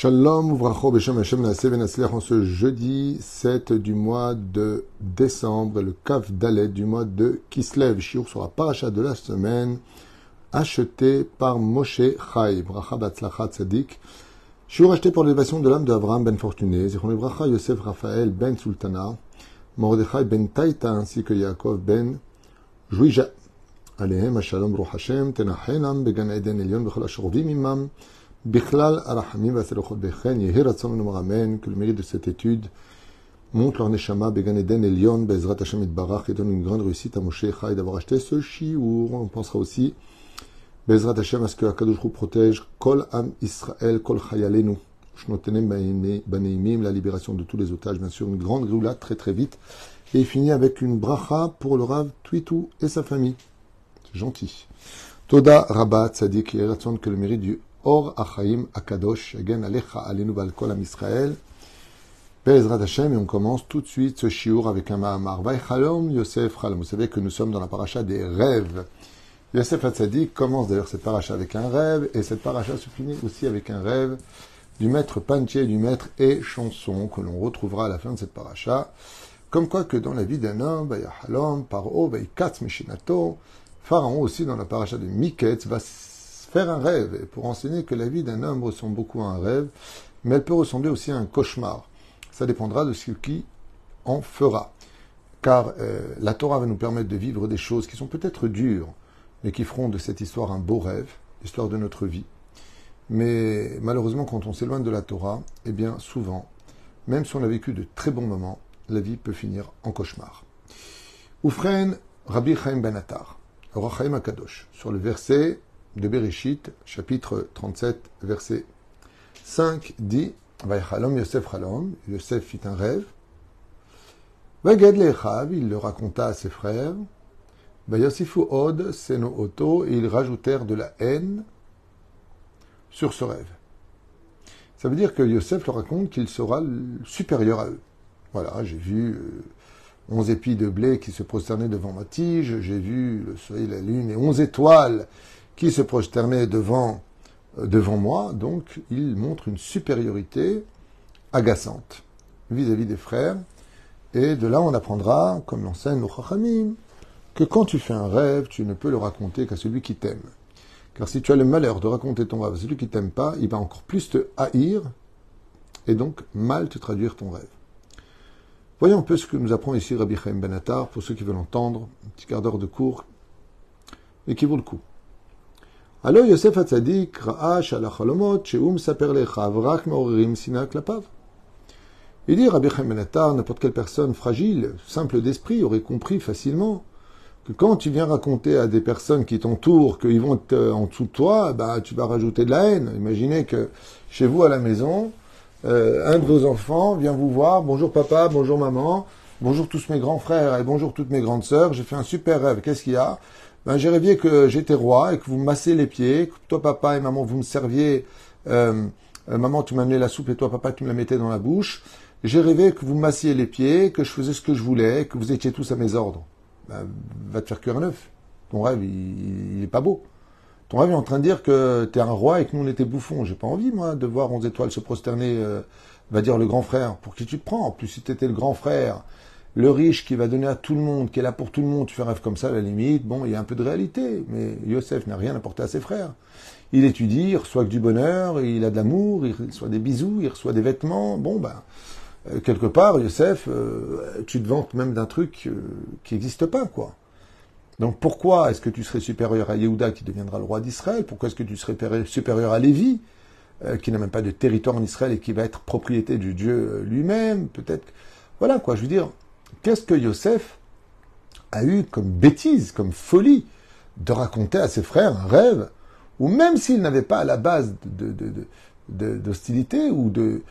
Shalom ouvracho b'shem Hashem en ce jeudi 7 du mois de décembre, le Kaf Dalet du mois de Kislev, Shiur sur la paracha de la semaine, acheté par Moshe Chai, bracha batzlacha tzadik, Shiur acheté pour l'élévation de l'âme de Abraham ben Fortuné, Zichron Yosef Raphaël ben Sultana, Mordechai ben Taïta ainsi que Yaakov ben Jouija. Alehem, Shalom, Ruch Hashem, Tenahenam, Began Eden Elion, Bechol Ashrovim Imam, Bechlal Arahami Vaselochot Bechen, Yehiratzom Noramen, que le mérite de cette étude montre leur Neshama, Began Eden, Elion, Bezrat Hashem Barach, et donne une grande réussite à Moshe Chai d'avoir acheté ce chiour. On pensera aussi, Bezrat Hashem, à ce que Akadosh protège Kol Am Israël, Kol Chayalenu, Shnotenem Baneimim, la libération de tous les otages, bien sûr, une grande grioula très très vite. Et finit avec une bracha pour le Rav Twitou et sa famille. C'est gentil. Toda Rabat, Sadik, et que le mérite du Or Achaim Akadosh, again Alecha Alenu Balkol Am Israël. Bezrat Hashem, et on commence tout de suite ce shiur avec un Mahamar. Yosef Chalom. Vous savez que nous sommes dans la paracha des rêves. Yosef Hatzadik commence d'ailleurs cette paracha avec un rêve, et cette paracha se finit aussi avec un rêve du maître Pantier, du maître et chanson que l'on retrouvera à la fin de cette paracha. Comme quoi que dans la vie d'un homme, Halom, Paro, Katz Mishinato, Pharaon aussi dans la paracha de Miketz va faire un rêve, et pour enseigner que la vie d'un homme ressemble beaucoup à un rêve, mais elle peut ressembler aussi à un cauchemar. Ça dépendra de ce qui en fera. Car euh, la Torah va nous permettre de vivre des choses qui sont peut-être dures, mais qui feront de cette histoire un beau rêve, l'histoire de notre vie. Mais malheureusement, quand on s'éloigne de la Torah, eh bien souvent, même si on a vécu de très bons moments, la vie peut finir en cauchemar. Oufren Rabbi Chaim Ben Attar. Rachaim Akadosh, sur le verset de Bereshit, chapitre 37, verset 5, dit Yosef Yosef fit un rêve. Lechav, il le raconta à ses frères. Od, Seno Oto, et ils rajoutèrent de la haine sur ce rêve. Ça veut dire que Yosef leur raconte qu'il sera supérieur à eux. Voilà, j'ai vu. Euh, onze épis de blé qui se prosternaient devant ma tige, j'ai vu le soleil, la lune et onze étoiles qui se prosternaient devant, euh, devant moi, donc il montre une supériorité agaçante vis-à-vis des frères. Et de là, on apprendra, comme l'enseigne nos Chachamim, que quand tu fais un rêve, tu ne peux le raconter qu'à celui qui t'aime. Car si tu as le malheur de raconter ton rêve à celui qui t'aime pas, il va encore plus te haïr et donc mal te traduire ton rêve. Voyons un peu ce que nous apprend ici Rabbi Chaim Benatar, pour ceux qui veulent entendre, un petit quart d'heure de cours, et qui vaut le coup. Alors Yosef Hatzadik ra'ash ala chalomot she'um saper lecha vrak me'orerim sina klapav. Il dit Rabbi Benatar, n'importe quelle personne fragile, simple d'esprit, aurait compris facilement que quand tu viens raconter à des personnes qui t'entourent qu'ils vont être en dessous de toi, bah, tu vas rajouter de la haine. Imaginez que chez vous à la maison, euh, un de vos enfants vient vous voir, bonjour papa, bonjour maman, bonjour tous mes grands frères et bonjour toutes mes grandes sœurs, j'ai fait un super rêve, qu'est-ce qu'il y a? Ben, J'ai rêvé que j'étais roi et que vous me massez les pieds, que toi papa et maman vous me serviez, euh, euh, maman tu m'amenais la soupe et toi papa tu me la mettais dans la bouche, j'ai rêvé que vous me massiez les pieds, que je faisais ce que je voulais, que vous étiez tous à mes ordres. Ben, va te faire cuire un œuf, ton rêve il, il est pas beau. Ton rêve est en train de dire que tu es un roi et que nous on était bouffons. J'ai pas envie, moi, de voir onze étoiles se prosterner, euh, va dire le grand frère. Pour qui tu te prends En plus, si tu étais le grand frère, le riche qui va donner à tout le monde, qui est là pour tout le monde, tu fais un rêve comme ça, à la limite, bon, il y a un peu de réalité. Mais Yosef n'a rien apporté à ses frères. Il étudie, il reçoit que du bonheur, il a de l'amour, il reçoit des bisous, il reçoit des vêtements. Bon, ben, euh, quelque part, Yosef, euh, tu te vantes même d'un truc qui n'existe pas, quoi. Donc pourquoi est-ce que tu serais supérieur à Yehuda qui deviendra le roi d'Israël? Pourquoi est-ce que tu serais supérieur à Lévi euh, qui n'a même pas de territoire en Israël et qui va être propriété du Dieu euh, lui-même? Peut-être. Voilà quoi, je veux dire, qu'est-ce que Yosef a eu comme bêtise, comme folie de raconter à ses frères un rêve où même s'il n'avait pas à la base d'hostilité ou de,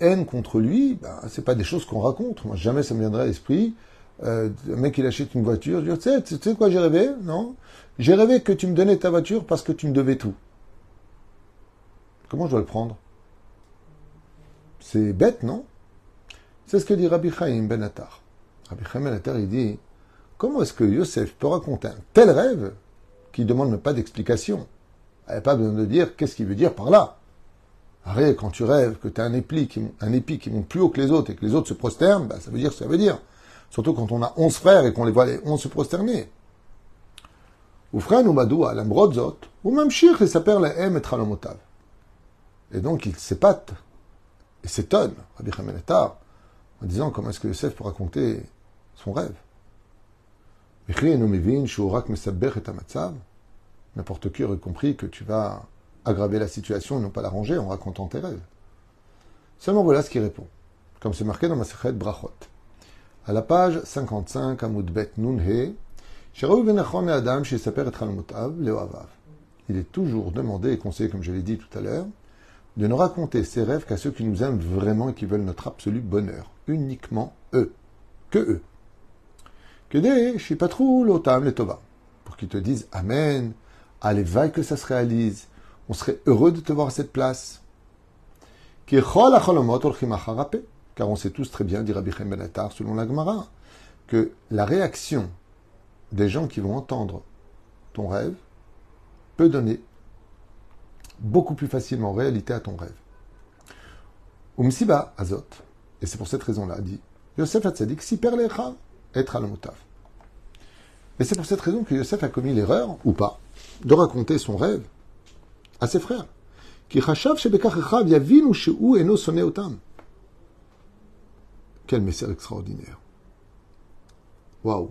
haine contre lui, ben, c'est pas des choses qu'on raconte. Moi, jamais ça me viendrait à l'esprit. Euh, un mec il achète une voiture, je dis, tu sais, tu sais quoi j'ai rêvé? Non. J'ai rêvé que tu me donnais ta voiture parce que tu me devais tout. Comment je dois le prendre? C'est bête, non? C'est ce que dit Rabbi Chaim Ben Attar. Rabbi Chaim Ben Attar, il dit, comment est-ce que Yosef peut raconter un tel rêve qui demande pas d'explication? Elle n'a pas besoin de dire qu'est-ce qu'il veut dire par là. Arrête, quand tu rêves que tu as un épi, qui, monte plus haut que les autres et que les autres se prosternent, bah, ça veut dire ce que ça veut dire. Surtout quand on a onze frères et qu'on les voit les onze se prosterner. Ou frère ou à l'ambrodzot, ou même shir et s'appelle la M et. Et donc il s'épate et s'étonne, Rabbi Chamenetar, en disant comment est-ce que Yosef peut raconter son rêve. N'importe qui aurait compris que tu vas aggraver la situation et non pas l'arranger en racontant tes rêves. Seulement voilà ce qu'il répond, comme c'est marqué dans ma secrète Brachot. À la page 55, Amoudbet Nunhe, il est toujours demandé et conseillé, comme je l'ai dit tout à l'heure, de ne raconter ses rêves qu'à ceux qui nous aiment vraiment et qui veulent notre absolu bonheur. Uniquement eux. Que eux. Que des Shipatrou Lotam Letova. Pour qu'ils te disent Amen, allez, vaille que ça se réalise. On serait heureux de te voir à cette place. Car on sait tous très bien, dit Rabbi Benatar, selon la Gemara, que la réaction des gens qui vont entendre ton rêve peut donner beaucoup plus facilement réalité à ton rêve. Umsiba Azot, et c'est pour cette raison-là, dit Yosef Hatzadik, si perlecha être al Et c'est pour cette raison que Yosef a commis l'erreur, ou pas, de raconter son rêve à ses frères. Quel message extraordinaire. Waouh.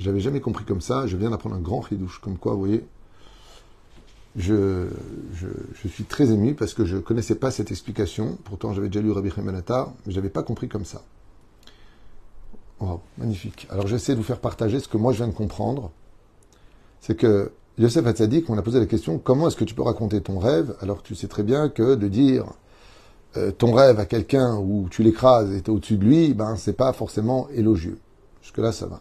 J'avais jamais compris comme ça. Je viens d'apprendre un grand ridouche. Comme quoi, vous voyez, je, suis très ému parce que je ne connaissais pas cette explication. Pourtant, j'avais déjà lu Rabbi Chemenata, mais je n'avais pas compris comme ça. Oh, magnifique. Alors, j'essaie de vous faire partager ce que moi je viens de comprendre. C'est que Yosef Hatzadik, on a posé la question comment est-ce que tu peux raconter ton rêve alors tu sais très bien que de dire euh, ton rêve à quelqu'un où tu l'écrases et tu es au-dessus de lui, ben, c'est pas forcément élogieux. Jusque-là, ça va.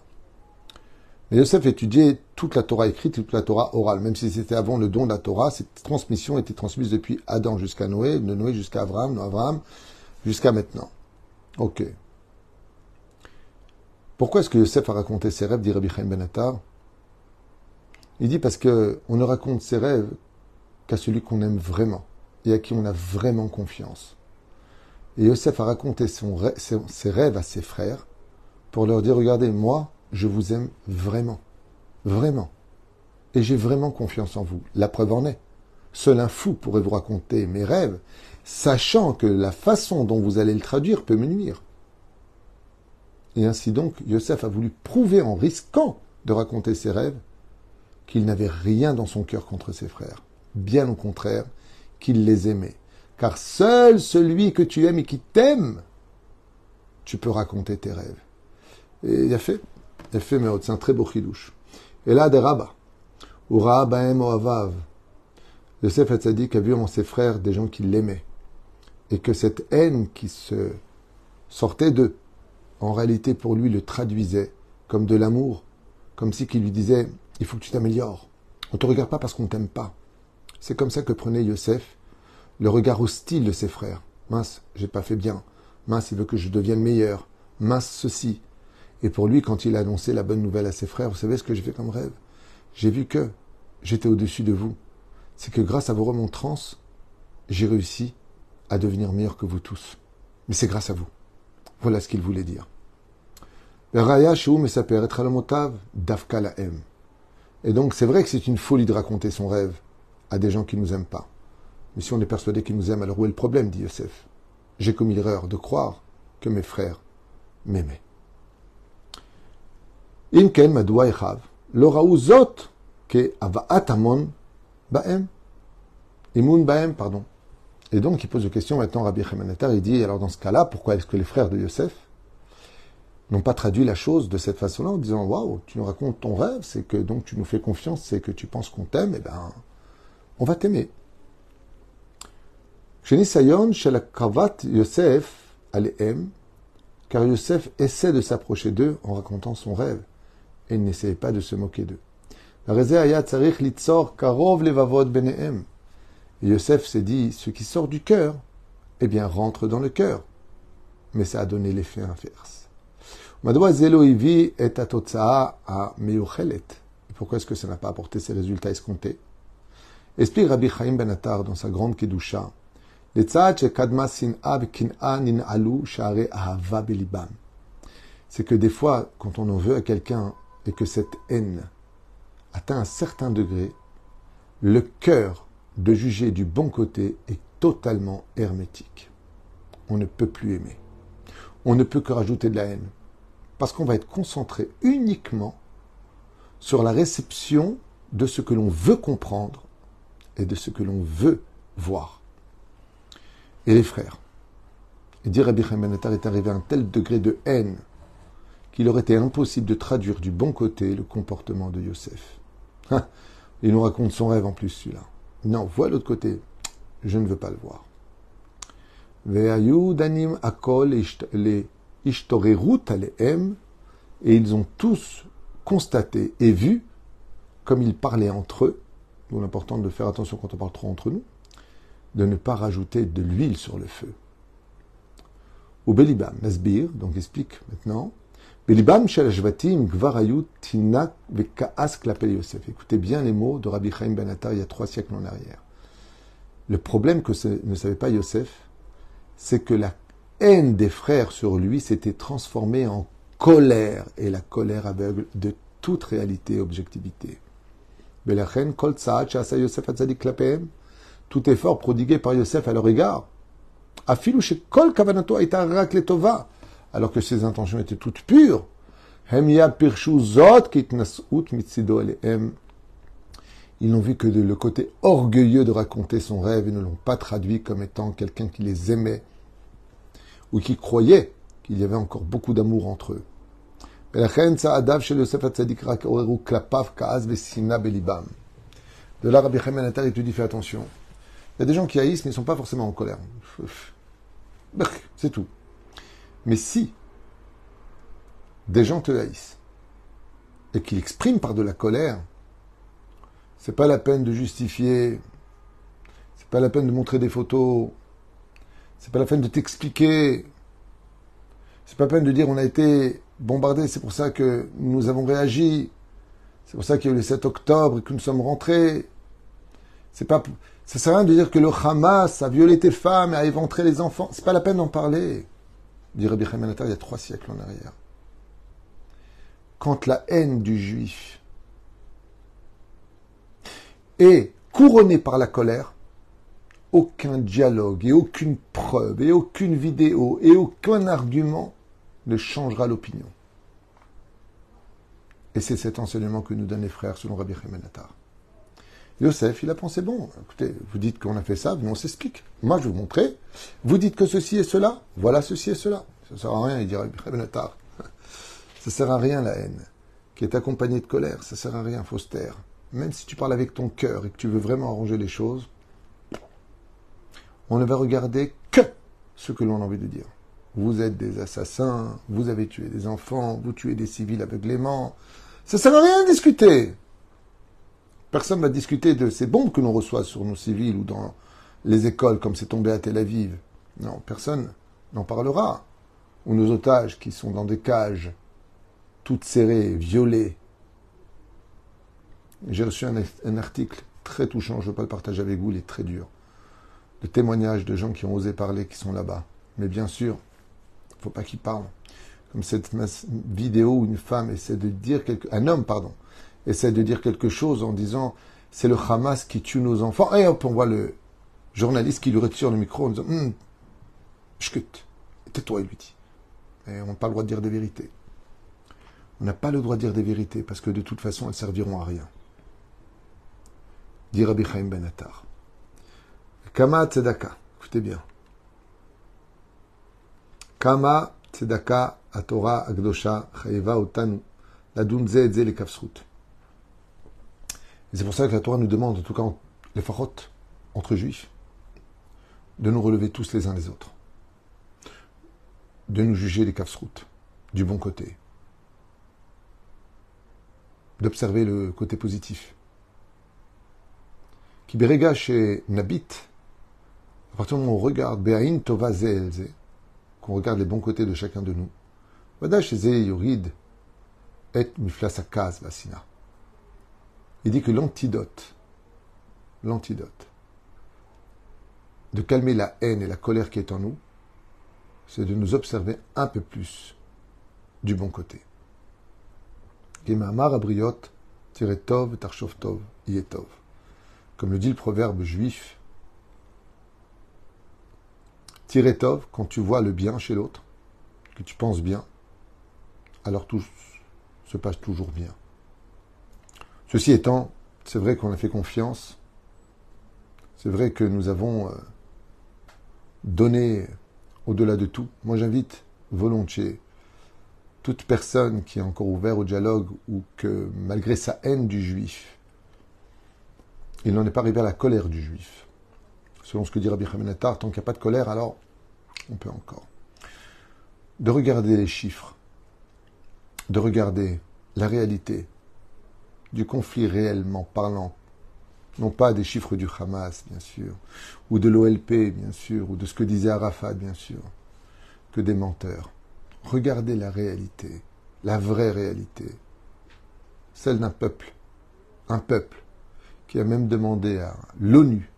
Mais Yosef étudiait toute la Torah écrite, toute la Torah orale. Même si c'était avant le don de la Torah, cette transmission était transmise depuis Adam jusqu'à Noé, de Noé jusqu'à Abraham, de Abraham jusqu'à maintenant. Ok. Pourquoi est-ce que Yosef a raconté ses rêves, dit Rabbi Chaim Benatar Il dit parce que on ne raconte ses rêves qu'à celui qu'on aime vraiment et à qui on a vraiment confiance. Et Yosef a raconté ses rêves à ses frères pour leur dire, regardez, moi, je vous aime vraiment. Vraiment. Et j'ai vraiment confiance en vous. La preuve en est. Seul un fou pourrait vous raconter mes rêves, sachant que la façon dont vous allez le traduire peut me nuire. Et ainsi donc, Yosef a voulu prouver en risquant de raconter ses rêves qu'il n'avait rien dans son cœur contre ses frères. Bien au contraire, qu'il les aimait. Car seul celui que tu aimes et qui t'aime, tu peux raconter tes rêves. Et il a fait fait, mais c'est un très beau chidouche. Et là, des rabbins. Ou Baem Oavav. Yosef Hatzadik a vu en ses frères des gens qui l'aimaient. Et que cette haine qui se sortait d'eux, en réalité pour lui le traduisait comme de l'amour, comme si qu'il lui disait il faut que tu t'améliores. On te regarde pas parce qu'on t'aime pas. C'est comme ça que prenait Yosef le regard hostile de ses frères. Mince, j'ai pas fait bien. Mince, il veut que je devienne meilleur. Mince, ceci. Et pour lui, quand il a annoncé la bonne nouvelle à ses frères, vous savez ce que j'ai fait comme rêve? J'ai vu que j'étais au-dessus de vous. C'est que grâce à vos remontrances, j'ai réussi à devenir meilleur que vous tous. Mais c'est grâce à vous. Voilà ce qu'il voulait dire. Et donc, c'est vrai que c'est une folie de raconter son rêve à des gens qui ne nous aiment pas. Mais si on est persuadé qu'ils nous aiment, alors où est le problème, dit Yosef? J'ai commis l'erreur de croire que mes frères m'aimaient. Et donc, il pose une question maintenant, Rabbi Chemenetar, il dit, alors dans ce cas-là, pourquoi est-ce que les frères de Yosef n'ont pas traduit la chose de cette façon-là en disant, waouh, tu nous racontes ton rêve, c'est que donc tu nous fais confiance, c'est que tu penses qu'on t'aime, et eh ben, on va t'aimer. Chez la Yosef, car Yosef essaie de s'approcher d'eux en racontant son rêve et il n'essayait pas de se moquer d'eux. Et Yosef s'est dit, ce qui sort du cœur, eh bien, rentre dans le cœur. Mais ça a donné l'effet inverse. Pourquoi est-ce que ça n'a pas apporté ces résultats escomptés? Explique Rabbi Chaim Ben Attar dans sa grande Kedusha. C'est que des fois, quand on en veut à quelqu'un et que cette haine atteint un certain degré, le cœur de juger du bon côté est totalement hermétique. On ne peut plus aimer. On ne peut que rajouter de la haine. Parce qu'on va être concentré uniquement sur la réception de ce que l'on veut comprendre et de ce que l'on veut voir. Et les frères. Et dire Rabbi Ben est arrivé à un tel degré de haine qu'il aurait été impossible de traduire du bon côté le comportement de Yosef. Hein, il nous raconte son rêve en plus, celui-là. Non, vois l'autre côté. Je ne veux pas le voir. Et ils ont tous constaté et vu, comme ils parlaient entre eux, d'où l'important de faire attention quand on parle trop entre nous, de ne pas rajouter de l'huile sur le feu. Ou Belibam, Nasbir, donc explique maintenant, Écoutez bien les mots de Rabbi Chaim Ben il y a trois siècles en arrière. Le problème que ne savait pas Yosef, c'est que la haine des frères sur lui s'était transformée en colère, et la colère aveugle de toute réalité et objectivité. Tout effort prodigué par Yosef à leur égard, alors que ses intentions étaient toutes pures, ils n'ont vu que le côté orgueilleux de raconter son rêve et ne l'ont pas traduit comme étant quelqu'un qui les aimait ou qui croyait qu'il y avait encore beaucoup d'amour entre eux. De là, Rabbi Chaim il te dit fais attention. Il y a des gens qui haïssent, mais ils ne sont pas forcément en colère. C'est tout. Mais si des gens te haïssent et qu'ils expriment par de la colère, c'est pas la peine de justifier, c'est pas la peine de montrer des photos, c'est pas la peine de t'expliquer, c'est pas la peine de dire on a été bombardé, c'est pour ça que nous avons réagi, c'est pour ça qu'il y a eu le 7 octobre et que nous sommes rentrés. C'est pas, ça sert à rien de dire que le Hamas a violé tes femmes et a éventré les enfants. C'est pas la peine d'en parler, dit Rabbi il y a trois siècles en arrière. Quand la haine du juif et couronné par la colère, aucun dialogue et aucune preuve et aucune vidéo et aucun argument ne changera l'opinion. Et c'est cet enseignement que nous donnent les frères selon Rabbi Chemenatar. Yosef, il a pensé, bon, écoutez, vous dites qu'on a fait ça, mais on s'explique. Moi, je vais vous montrer. Vous dites que ceci et cela, voilà ceci et cela. Ça sert à rien, il Chemenatar. Ça sert à rien la haine, qui est accompagnée de colère. Ça sert à rien, faut se taire même si tu parles avec ton cœur et que tu veux vraiment arranger les choses, on ne va regarder que ce que l'on a envie de dire. Vous êtes des assassins, vous avez tué des enfants, vous tuez des civils aveuglément. Ça sert à rien de discuter. Personne ne va discuter de ces bombes que l'on reçoit sur nos civils ou dans les écoles comme c'est tombé à Tel Aviv. Non, personne n'en parlera. Ou nos otages qui sont dans des cages, toutes serrées, violées, j'ai reçu un, article très touchant, je ne veux pas le partager avec vous, il est très dur. De témoignages de gens qui ont osé parler, qui sont là-bas. Mais bien sûr, il ne faut pas qu'ils parlent. Comme cette vidéo où une femme essaie de dire quelque, un homme, pardon, essaie de dire quelque chose en disant c'est le Hamas qui tue nos enfants. Et hop, on voit le journaliste qui lui retire le micro en disant hum, tais-toi, il lui dit. Et on n'a pas le droit de dire des vérités. On n'a pas le droit de dire des vérités parce que de toute façon, elles serviront à rien dit Rabbi Chaim Ben Attar. Kama tzedaka, écoutez bien. Kama tzedaka atora agdosha chayeva otanu ladun ze le kafsrut. Et c'est pour ça que la Torah nous demande, en tout cas les farot, entre juifs, de nous relever tous les uns les autres, de nous juger les kafsrut, du bon côté, d'observer le côté positif, qui berega chez Nabit, à partir du moment où on regarde Be'ain Tova qu'on regarde les bons côtés de chacun de nous, Vada chez Yorid et Miflas Vasina. Il dit que l'antidote, l'antidote de calmer la haine et la colère qui est en nous, c'est de nous observer un peu plus du bon côté. Comme le dit le proverbe juif, tov, quand tu vois le bien chez l'autre, que tu penses bien, alors tout se passe toujours bien. Ceci étant, c'est vrai qu'on a fait confiance, c'est vrai que nous avons euh, donné au-delà de tout. Moi j'invite volontiers toute personne qui est encore ouverte au dialogue ou que malgré sa haine du juif, il n'en est pas arrivé à la colère du juif. Selon ce que dit Rabbi Khamenetar, tant qu'il n'y a pas de colère, alors on peut encore. De regarder les chiffres, de regarder la réalité du conflit réellement parlant, non pas des chiffres du Hamas, bien sûr, ou de l'OLP, bien sûr, ou de ce que disait Arafat, bien sûr, que des menteurs. Regardez la réalité, la vraie réalité, celle d'un peuple, un peuple qui a même demandé à l'ONU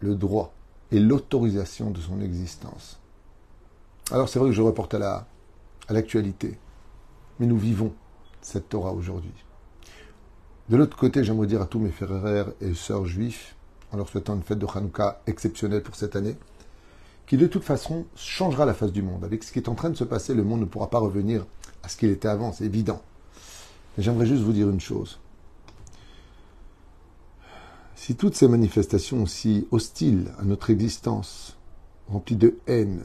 le droit et l'autorisation de son existence. Alors c'est vrai que je reporte à l'actualité, mais nous vivons cette Torah aujourd'hui. De l'autre côté, j'aimerais dire à tous mes frères et sœurs juifs, en leur souhaitant une fête de Hanouka exceptionnelle pour cette année, qui de toute façon changera la face du monde. Avec ce qui est en train de se passer, le monde ne pourra pas revenir à ce qu'il était avant, c'est évident. Mais j'aimerais juste vous dire une chose. Si toutes ces manifestations aussi hostiles à notre existence, remplies de haine,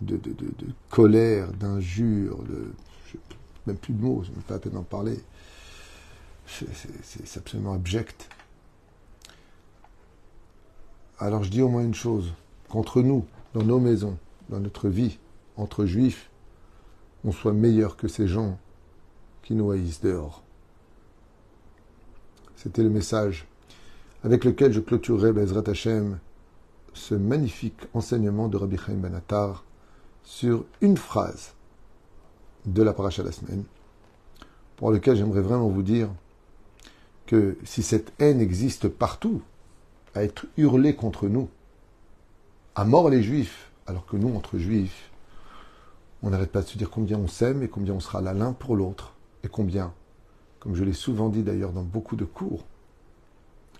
de, colère, d'injures, de, même plus de mots, je ne pas la peine d'en parler, c'est absolument abject. Alors je dis au moins une chose, qu'entre nous, dans nos maisons, dans notre vie, entre juifs, on soit meilleur que ces gens qui nous haïssent dehors. C'était le message avec lequel je clôturerai Bezrat Hashem ce magnifique enseignement de Rabbi Chaim Benatar sur une phrase de la paracha de la semaine, pour lequel j'aimerais vraiment vous dire que si cette haine existe partout, à être hurlée contre nous, à mort les juifs, alors que nous, entre juifs, on n'arrête pas de se dire combien on s'aime et combien on sera là l'un pour l'autre, et combien, comme je l'ai souvent dit d'ailleurs dans beaucoup de cours,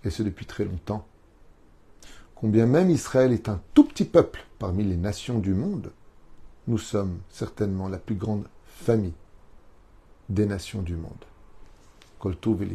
et ce depuis très longtemps, combien même Israël est un tout petit peuple parmi les nations du monde, nous sommes certainement la plus grande famille des nations du monde. Koltov et